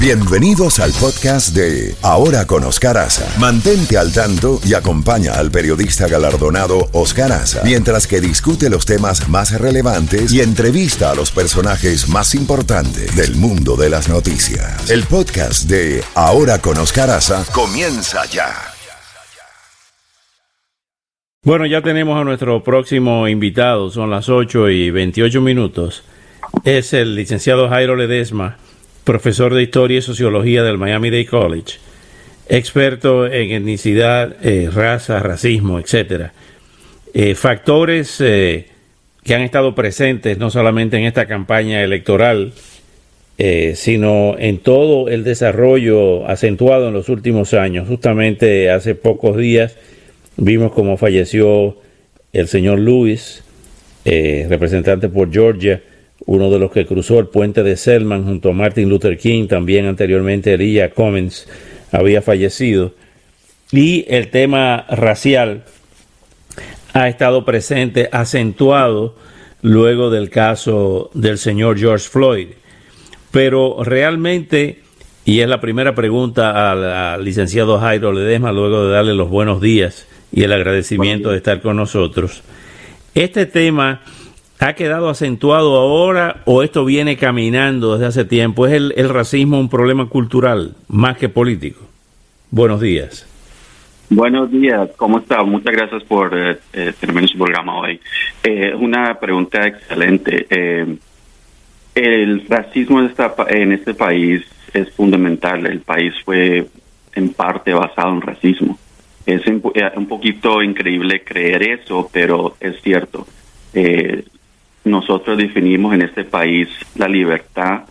Bienvenidos al podcast de Ahora con Oscar Aza. Mantente al tanto y acompaña al periodista galardonado Oscar Aza mientras que discute los temas más relevantes y entrevista a los personajes más importantes del mundo de las noticias. El podcast de Ahora con Oscar Aza comienza ya. Bueno, ya tenemos a nuestro próximo invitado, son las 8 y 28 minutos. Es el licenciado Jairo Ledesma profesor de Historia y Sociología del Miami Dade College, experto en etnicidad, eh, raza, racismo, etcétera. Eh, factores eh, que han estado presentes no solamente en esta campaña electoral, sino en todo el desarrollo acentuado en los últimos años. Justamente hace pocos días vimos cómo falleció el señor Lewis, representante por Georgia, uno de los que cruzó el puente de Selman junto a Martin Luther King, también anteriormente Elia Cummings había fallecido. Y el tema racial ha estado presente, acentuado luego del caso del señor George Floyd. Pero realmente, y es la primera pregunta al, licenciado Jairo Ledesma, luego de darle los buenos días y el agradecimiento de estar con nosotros, este tema ha quedado acentuado ahora o esto viene caminando desde hace tiempo? ¿Es el, racismo un problema cultural más que político? Buenos días. Buenos días, ¿cómo está? Muchas gracias por eh, eh terminar su programa hoy. Eh, una pregunta excelente. Eh, el racismo en, en este país es fundamental. El país fue en parte basado en racismo. Es un poquito increíble creer eso, pero es cierto. Eh, nosotros definimos en este país la libertad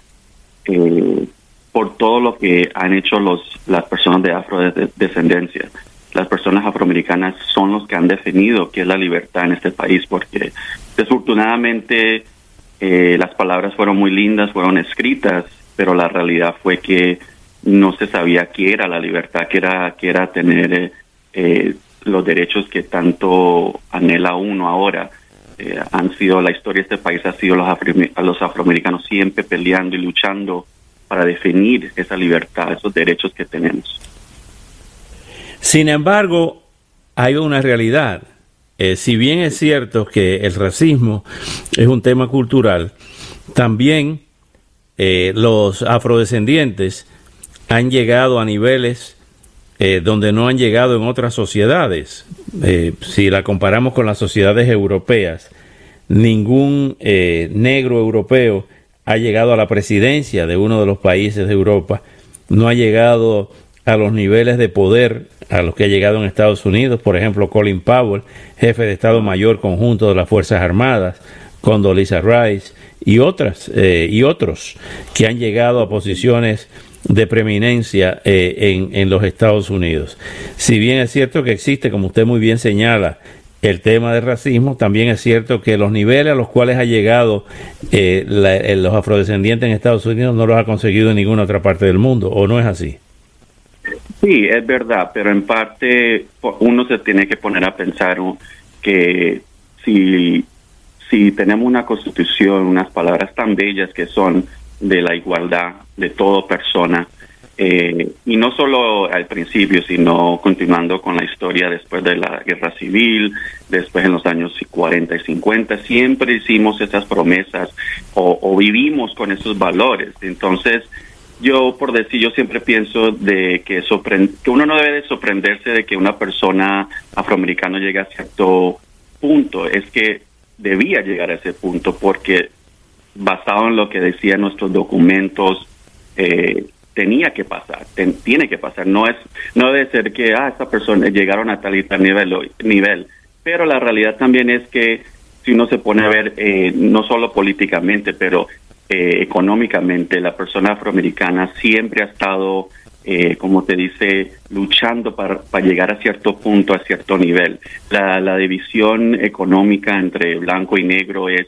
eh, por todo lo que han hecho los las personas de afrodescendencia. Las personas afroamericanas son los que han definido qué es la libertad en este país, porque desafortunadamente eh, las palabras fueron muy lindas, fueron escritas, pero la realidad fue que no se sabía qué era la libertad, qué era, qué era tener eh, los derechos que tanto anhela uno ahora. Eh, han sido, la historia de este país ha sido los, los afroamericanos siempre peleando y luchando para definir esa libertad, esos derechos que tenemos. Sin embargo, hay una realidad. Eh, si bien es cierto que el racismo es un tema cultural, también eh, los afrodescendientes han llegado a niveles eh, donde no han llegado en otras sociedades. Eh, si la comparamos con las sociedades europeas, ningún eh, negro europeo ha llegado a la presidencia de uno de los países de Europa, no ha llegado a los niveles de poder a los que ha llegado en Estados Unidos, por ejemplo, Colin Powell, jefe de Estado Mayor conjunto de las Fuerzas Armadas, Condoleezza Rice y otras y otros que han llegado a posiciones de preeminencia eh, en, en, los Estados Unidos. Si bien es cierto que existe, como usted muy bien señala, el tema del racismo, también es cierto que los niveles a los cuales ha llegado eh, eh, los afrodescendientes en Estados Unidos no los ha conseguido en ninguna otra parte del mundo, ¿o no es así? Sí, es verdad, pero en parte uno se tiene que poner a pensar que si, si tenemos una constitución, unas palabras tan bellas que son de la igualdad de toda persona. Eh, y no solo al principio, sino continuando con la historia después de la guerra civil, después en los años 40 y 50, siempre hicimos esas promesas o, vivimos con esos valores. Entonces, yo por decir, yo siempre pienso de que, que uno no debe de sorprenderse de que una persona afroamericana llegue a cierto punto, es que debía llegar a ese punto porque basado en lo que decían nuestros documentos, eh, tenía que pasar, tiene que pasar. No es, no debe ser que ah, esta persona llegaron a tal y tal nivel, nivel. Pero la realidad también es que si uno se pone a ver, eh, no solo políticamente, pero eh, económicamente, la persona afroamericana siempre ha estado, como te dice, luchando para, para, llegar a cierto punto, a cierto nivel. La, la división económica entre blanco y negro es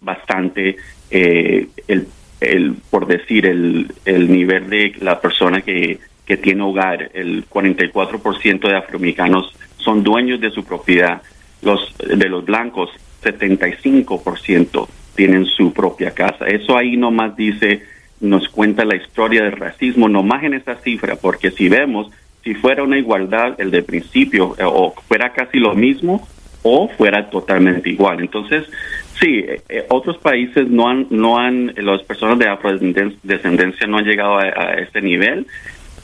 bastante eh, el, el, por decir, el, el nivel de la persona que, que tiene hogar, el 44% de afroamericanos son dueños de su propiedad, los de los blancos 75% tienen su propia casa. Eso ahí nomás dice nos cuenta la historia del racismo, no más en esa cifra, porque si vemos, si fuera una igualdad, el de principio, eh, o fuera casi lo mismo, o fuera totalmente igual. Entonces, sí, eh, eh, otros países no han, no han, las personas de afrodescendencia no han llegado a, a este nivel,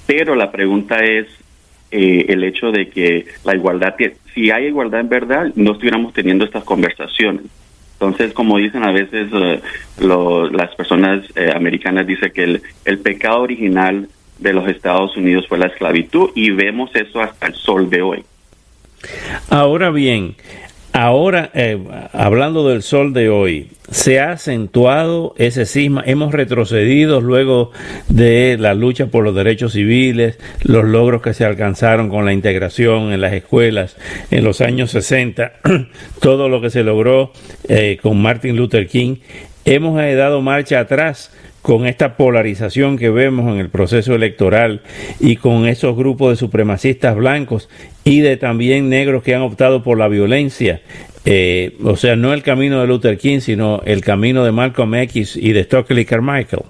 pero la pregunta es el hecho de que la igualdad, si hay igualdad en verdad, no estuviéramos teniendo estas conversaciones. Entonces, como dicen a veces eh, las personas eh, americanas, dice que el pecado original de los Estados Unidos fue la esclavitud y vemos eso hasta el sol de hoy. Ahora bien, Ahora, eh, hablando del sol de hoy, se ha acentuado ese cisma, hemos retrocedido luego de la lucha por los derechos civiles, los logros que se alcanzaron con la integración en las escuelas en los años 60, todo lo que se logró eh, con Martin Luther King, hemos dado marcha atrás con esta polarización que vemos en el proceso electoral y con esos grupos de supremacistas blancos y de también negros que han optado por la violencia. Eh, o sea, no el camino de Luther King, sino el camino de Malcolm X y de Stokely Carmichael.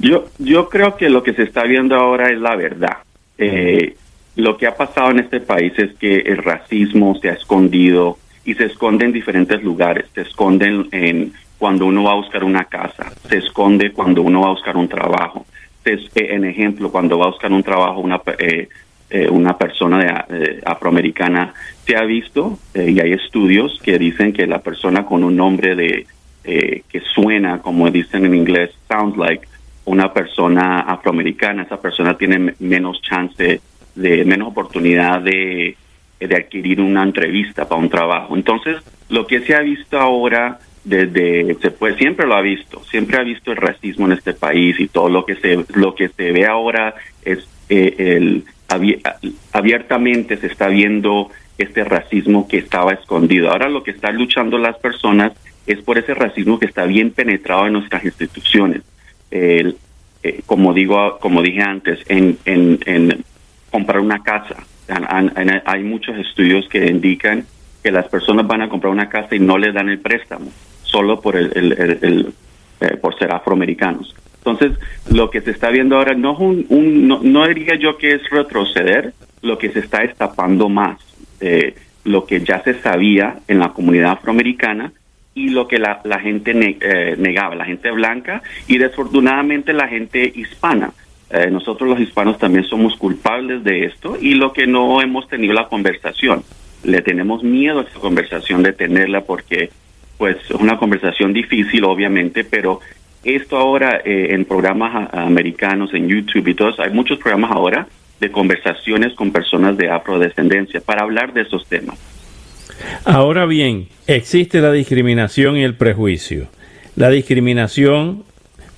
Yo, yo creo que lo que se está viendo ahora es la verdad. Eh, lo que ha pasado en este país es que el racismo se ha escondido y se esconde en diferentes lugares. Se esconden en cuando uno va a buscar una casa, se esconde cuando uno va a buscar un trabajo. Se, eh, en ejemplo, cuando va a buscar un trabajo una, eh, eh, una persona de, afroamericana, se ha visto, y hay estudios que dicen que la persona con un nombre de que suena, como dicen en inglés, sounds like, una persona afroamericana, esa persona tiene menos chance, de menos oportunidad de, de adquirir una entrevista para un trabajo. Entonces, lo que se ha visto ahora desde puede siempre lo ha visto siempre ha visto el racismo en este país y todo lo que se lo que se ve ahora es eh, el abiertamente se está viendo este racismo que estaba escondido. Ahora lo que están luchando las personas es por ese racismo que está bien penetrado en nuestras instituciones. El, eh, como digo como dije antes en, en, en comprar una casa. Hay muchos estudios que indican que las personas van a comprar una casa y no le dan el préstamo solo por el, el, eh, por ser afroamericanos. Entonces, lo que se está viendo ahora no es un, no, diría yo que es retroceder, lo que se está destapando más, eh, lo que ya se sabía en la comunidad afroamericana y lo que la, gente eh, negaba, la gente blanca y desafortunadamente la gente hispana. nosotros los hispanos también somos culpables de esto y lo que no hemos tenido la conversación. Le tenemos miedo a esa conversación de tenerla porque pues una conversación difícil, obviamente, pero esto ahora eh, en programas americanos, en YouTube y todos, hay muchos programas ahora de conversaciones con personas de afrodescendencia para hablar de esos temas. Ahora bien, existe la discriminación y el prejuicio. La discriminación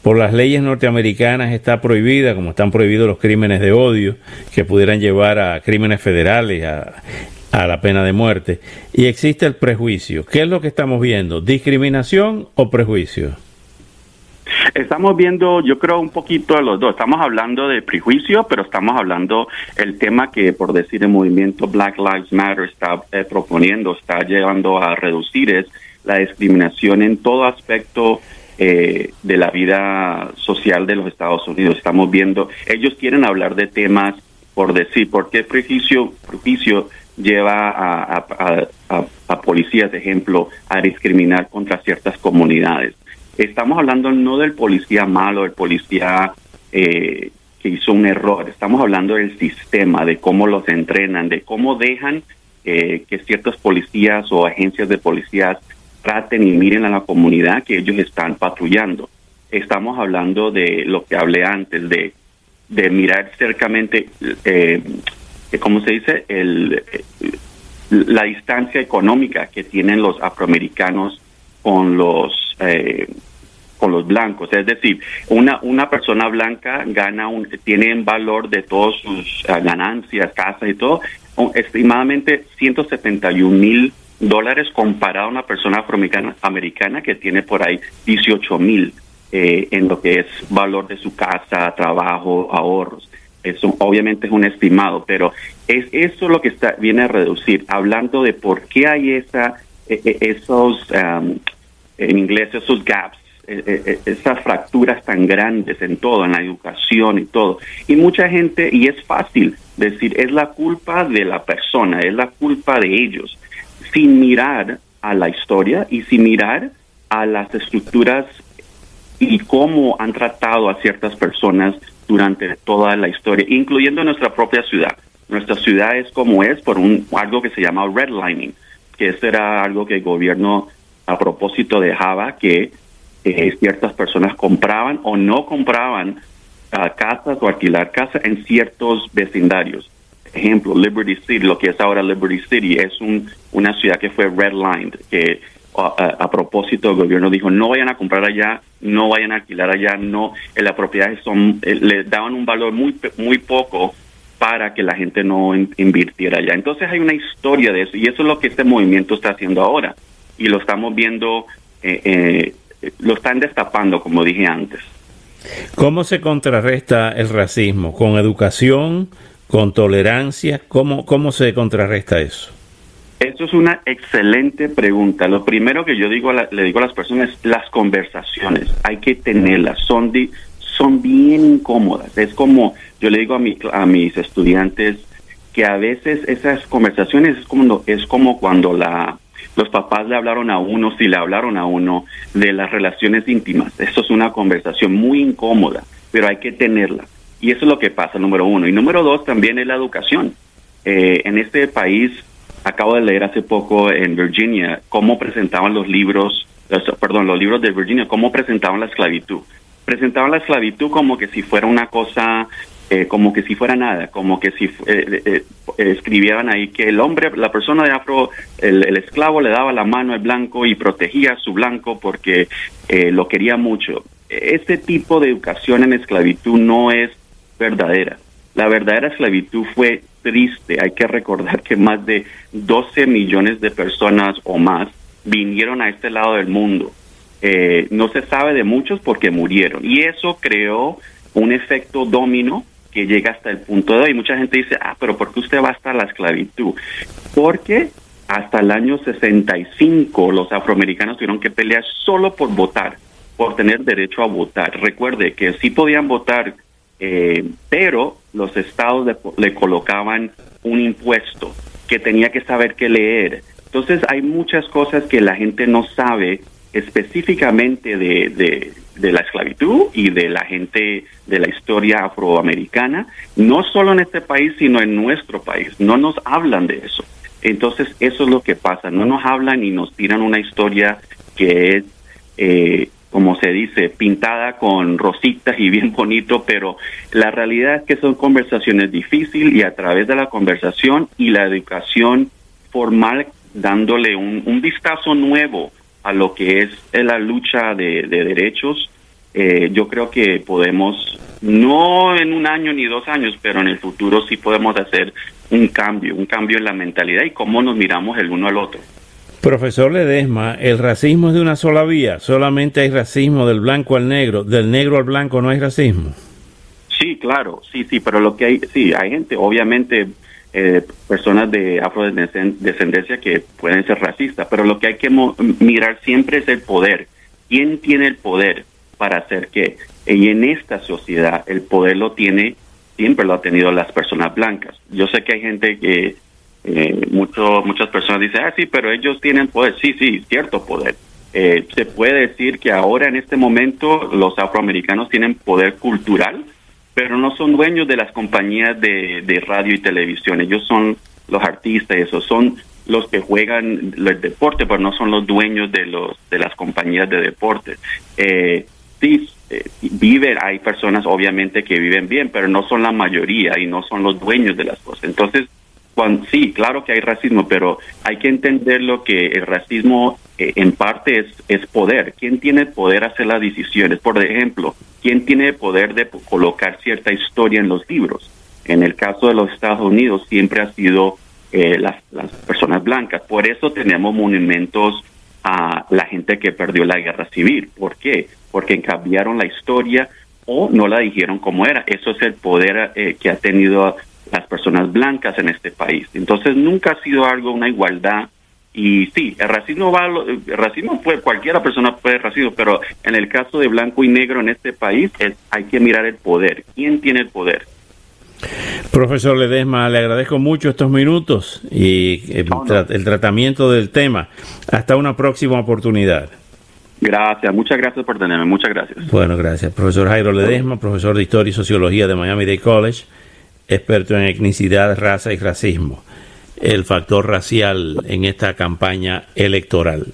por las leyes norteamericanas está prohibida, como están prohibidos los crímenes de odio, que pudieran llevar a crímenes federales, a a la pena de muerte. Y existe el prejuicio. ¿Qué es lo que estamos viendo? ¿Discriminación o prejuicio? Estamos viendo, yo creo, un poquito a los dos. Estamos hablando de prejuicio, pero estamos hablando el tema que, por decir, el movimiento Black Lives Matter está eh, proponiendo, está llevando a reducir es la discriminación en todo aspecto eh, de la vida social de los Estados Unidos. Estamos viendo, ellos quieren hablar de temas, por decir, ¿por qué prejuicio, prejuicio lleva a, policías, de ejemplo, a discriminar contra ciertas comunidades. Estamos hablando no del policía malo, del policía eh, que hizo un error, estamos hablando del sistema, de cómo los entrenan, de cómo dejan eh, que ciertos policías o agencias de policías traten y miren a la comunidad que ellos están patrullando. Estamos hablando de lo que hablé antes, de, de mirar cercamente eh, ¿cómo se dice? El, la distancia económica que tienen los afroamericanos con los eh, con los blancos, es decir, una una persona blanca gana un tiene en valor de todas sus eh, ganancias, casas y todo, estimadamente 171 mil dólares comparado a una persona afroamericana americana que tiene por ahí 18 mil eh, en lo que es valor de su casa, trabajo, ahorros eso obviamente es un estimado, pero es eso lo que está viene a reducir, hablando de por qué hay esa e, e, esos um, en inglés esos gaps esas fracturas tan grandes en todo, en la educación y todo. Y mucha gente, y es fácil decir, es la culpa de la persona, es la culpa de ellos, sin mirar a la historia y sin mirar a las estructuras y cómo han tratado a ciertas personas durante toda la historia, incluyendo nuestra propia ciudad. Nuestra ciudad es como es por un algo que se llama redlining, que eso era algo que el gobierno a propósito dejaba que eh, ciertas personas compraban o no compraban uh, casas o alquilar casas en ciertos vecindarios. Ejemplo, Liberty City, lo que es ahora Liberty City, es un, una ciudad que fue redlined, que a, propósito el gobierno dijo no vayan a comprar allá, no vayan a alquilar allá, no, en las propiedades son, eh, le daban un valor muy, muy poco para que la gente no invirtiera allá. Entonces hay una historia de eso y eso es lo que este movimiento está haciendo ahora y lo estamos viendo, eh, eh, lo están destapando, como dije antes. ¿Cómo se contrarresta el racismo? ¿Con educación? ¿Con tolerancia? ¿Cómo, cómo se contrarresta eso? Eso es una excelente pregunta. Lo primero que yo digo le digo a las personas las conversaciones. Hay que tenerlas. Son, son bien incómodas. Es como yo le digo a, mi, a mis estudiantes que a veces esas conversaciones es como, es como cuando la, los papás le hablaron a uno, si le hablaron a uno de las relaciones íntimas. Eso es una conversación muy incómoda, pero hay que tenerla. Y eso es lo que pasa, número uno. Y número dos también es la educación. Eh, en este país, acabo de leer hace poco en Virginia cómo presentaban los libros, perdón, los libros de Virginia, cómo presentaban la esclavitud. Presentaban la esclavitud como que si fuera una cosa eh, como que si fuera nada, como que si eh, eh, escribieran ahí que el hombre, la persona de afro, el, esclavo le daba la mano al blanco y protegía a su blanco porque lo quería mucho. Este tipo de educación en esclavitud no es verdadera. La verdadera esclavitud fue triste. Hay que recordar que más de 12 millones de personas o más vinieron a este lado del mundo. no se sabe de muchos porque murieron. Y eso creó un efecto domino que llega hasta el punto de hoy. Mucha gente dice, ah, pero ¿por qué usted va hasta la esclavitud? Porque hasta el año 65 los afroamericanos tuvieron que pelear solo por votar, por tener derecho a votar. Recuerde que sí podían votar, eh, pero los estados le, colocaban un impuesto que tenía que saber qué leer. Entonces hay muchas cosas que la gente no sabe específicamente de, de la esclavitud y de la gente de la historia afroamericana, no solo en este país, sino en nuestro país. No nos hablan de eso. Entonces, eso es lo que pasa. No nos hablan y nos tiran una historia que es, eh, como se dice, pintada con rositas y bien bonito, pero la realidad es que son conversaciones difíciles y a través de la conversación y la educación formal dándole un, vistazo nuevo a lo que es la lucha de, derechos, eh, yo creo que podemos, no en un año ni dos años, pero en el futuro sí podemos hacer un cambio, un cambio en la mentalidad y cómo nos miramos el uno al otro. Profesor Ledesma, el racismo es de una sola vía, solamente hay racismo del blanco al negro, del negro al blanco no hay racismo. Sí, claro, sí, sí, pero lo que hay, sí, hay gente, obviamente eh, personas de afrodescendencia que pueden ser racistas, pero lo que hay que mirar siempre es el poder. ¿Quién tiene el poder para hacer qué? Y en esta sociedad el poder lo tiene, siempre lo ha tenido las personas blancas. Yo sé que hay gente que, eh, mucho, muchas personas dicen, ah, sí, pero ellos tienen poder. Sí, sí, cierto poder. Eh, se puede decir que ahora en este momento los afroamericanos tienen poder cultural, pero no son dueños de las compañías de, radio y televisión. Ellos son los artistas, esos son los que juegan el deporte, pero no son los dueños de los de las compañías de deporte. Eh, sí, eh, viven, hay personas obviamente que viven bien, pero no son la mayoría y no son los dueños de las cosas. Entonces, sí, claro que hay racismo, pero hay que entender lo que el racismo eh, en parte es, es poder. ¿Quién tiene poder hacer las decisiones? Por ejemplo, ¿quién tiene poder de colocar cierta historia en los libros? En el caso de los Estados Unidos siempre ha sido eh, las, las personas blancas. Por eso tenemos monumentos a la gente que perdió la guerra civil. ¿Por qué? Porque cambiaron la historia o no la dijeron como era. Eso es el poder eh, que ha tenido las personas blancas en este país. Entonces nunca ha sido algo, una igualdad Y sí, el racismo va, el racismo puede, cualquiera persona puede racismo, pero en el caso de blanco y negro en este país es, hay que mirar el poder. ¿Quién tiene el poder? Profesor Ledesma, le agradezco mucho estos minutos y el, el tratamiento del tema. Hasta una próxima oportunidad. Gracias, muchas gracias por tenerme, muchas gracias. Bueno, gracias. Profesor Jairo Ledesma, profesor de Historia y Sociología de Miami Dade College, experto en etnicidad, raza y racismo, el factor racial en esta campaña electoral.